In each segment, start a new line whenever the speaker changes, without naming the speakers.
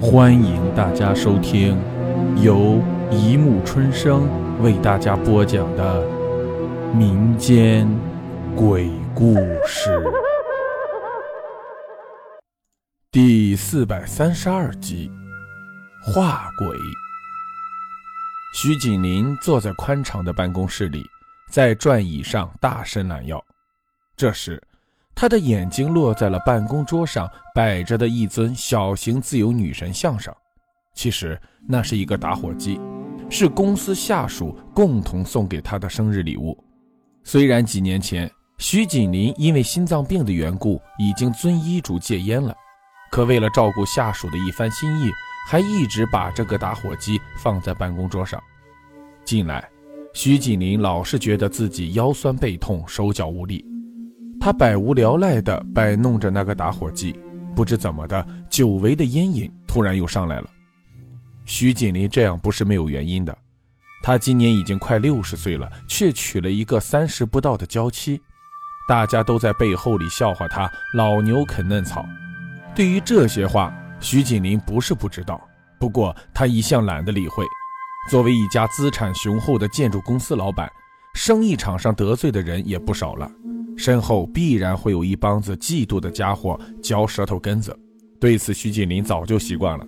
欢迎大家收听由一木春生为大家播讲的民间鬼故事第四百三十二集《画鬼》。徐锦林坐在宽敞的办公室里，在转椅上大伸懒腰。这时，他的眼睛落在了办公桌上摆着的一尊小型自由女神像上。其实那是一个打火机，是公司下属共同送给他的生日礼物。虽然几年前徐锦林因为心脏病的缘故已经遵医嘱戒烟了，可为了照顾下属的一番心意，还一直把这个打火机放在办公桌上。近来，徐锦林老是觉得自己腰酸背痛、手脚无力。他百无聊赖地摆弄着那个打火机，不知怎么的，久违的烟瘾突然又上来了。徐锦林这样不是没有原因的，他今年已经快六十岁了，却娶了一个三十不到的娇妻，大家都在背后里笑话他老牛啃嫩草。对于这些话，徐锦林不是不知道，不过他一向懒得理会。作为一家资产雄厚的建筑公司老板，生意场上得罪的人也不少了。身后必然会有一帮子嫉妒的家伙嚼舌头根子，对此徐锦林早就习惯了。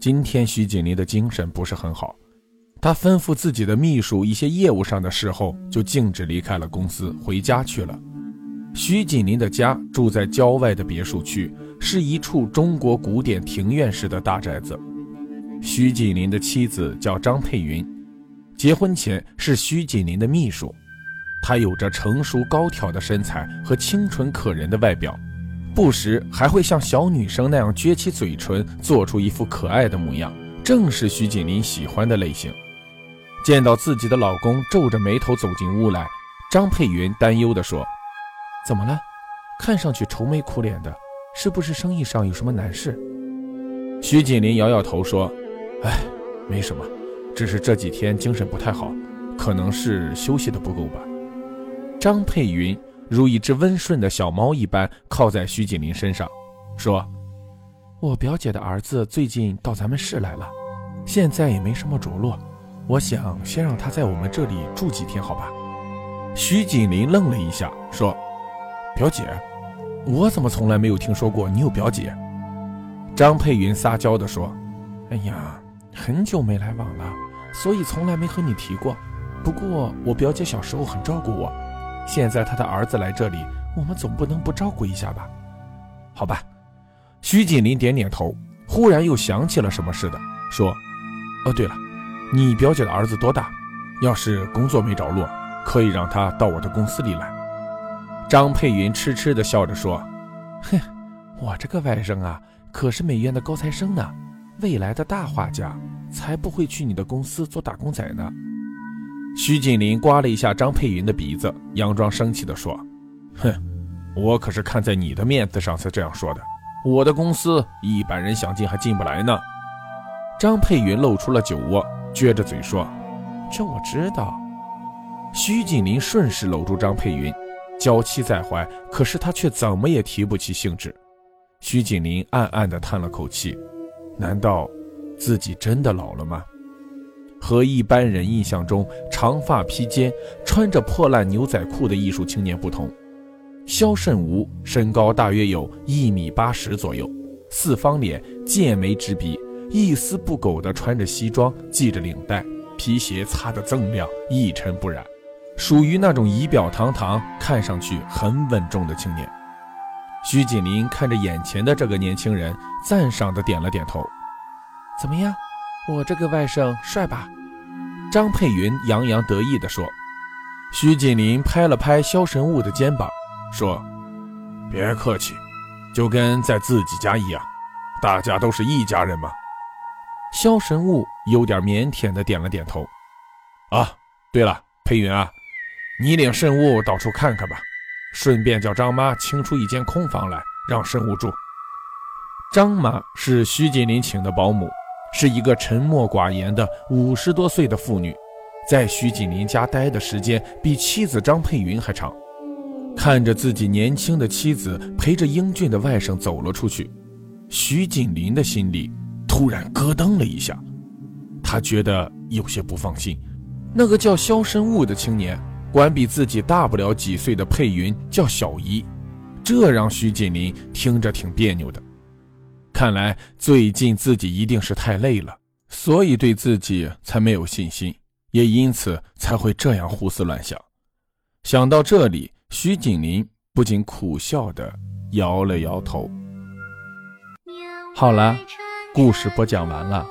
今天徐锦林的精神不是很好，他吩咐自己的秘书一些业务上的事后，就径直离开了公司，回家去了。徐锦林的家住在郊外的别墅区，是一处中国古典庭院式的大宅子。徐锦林的妻子叫张佩云，结婚前是徐锦林的秘书。她有着成熟高挑的身材和清纯可人的外表，不时还会像小女生那样撅起嘴唇，做出一副可爱的模样，正是徐锦林喜欢的类型。见到自己的老公皱着眉头走进屋来，张佩云担忧地说：“怎么了？看上去愁眉苦脸的，是不是生意上有什么难事？”徐锦林摇摇头说：“哎，没什么，只是这几天精神不太好，可能是休息的不够吧。”张佩云如一只温顺的小猫一般靠在徐锦林身上，说：“我表姐的儿子最近到咱们市来了，现在也没什么着落，我想先让他在我们这里住几天，好吧？”徐锦林愣了一下，说：“表姐，我怎么从来没有听说过你有表姐？”张佩云撒娇地说：“哎呀，很久没来往了，所以从来没和你提过。不过我表姐小时候很照顾我。”现在他的儿子来这里，我们总不能不照顾一下吧？好吧。徐锦林点点头，忽然又想起了什么似的，说：“哦，对了，你表姐的儿子多大？要是工作没着落，可以让他到我的公司里来。”张佩云痴痴地笑着说：“哼，我这个外甥啊，可是美院的高材生呢，未来的大画家，才不会去你的公司做打工仔呢。”徐锦林刮了一下张佩云的鼻子，佯装生气地说：“哼，我可是看在你的面子上才这样说的。我的公司一般人想进还进不来呢。”张佩云露出了酒窝，撅着嘴说：“这我知道。”徐锦林顺势搂住张佩云，娇妻在怀，可是他却怎么也提不起兴致。徐锦林暗暗地叹了口气：难道自己真的老了吗？和一般人印象中长发披肩、穿着破烂牛仔裤的艺术青年不同，肖慎吾身高大约有一米八十左右，四方脸、剑眉直鼻，一丝不苟地穿着西装，系着领带，皮鞋擦得锃亮，一尘不染，属于那种仪表堂堂、看上去很稳重的青年。徐锦林看着眼前的这个年轻人，赞赏地点了点头：“怎么样？”我这个外甥帅吧？张佩云洋洋得意地说。徐锦林拍了拍萧神武的肩膀，说：“别客气，就跟在自己家一样，大家都是一家人嘛。”萧神武有点腼腆地点了点头。啊，对了，佩云啊，你领慎物到处看看吧，顺便叫张妈清出一间空房来，让慎物住。张妈是徐锦林请的保姆。是一个沉默寡言的五十多岁的妇女，在徐锦林家待的时间比妻子张佩云还长。看着自己年轻的妻子陪着英俊的外甥走了出去，徐锦林的心里突然咯噔了一下，他觉得有些不放心。那个叫肖申悟的青年，管比自己大不了几岁的佩云叫小姨，这让徐锦林听着挺别扭的。看来最近自己一定是太累了，所以对自己才没有信心，也因此才会这样胡思乱想。想到这里，徐锦林不禁苦笑的摇了摇头。好了，故事播讲完了，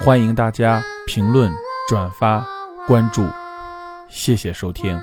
欢迎大家评论、转发、关注，谢谢收听。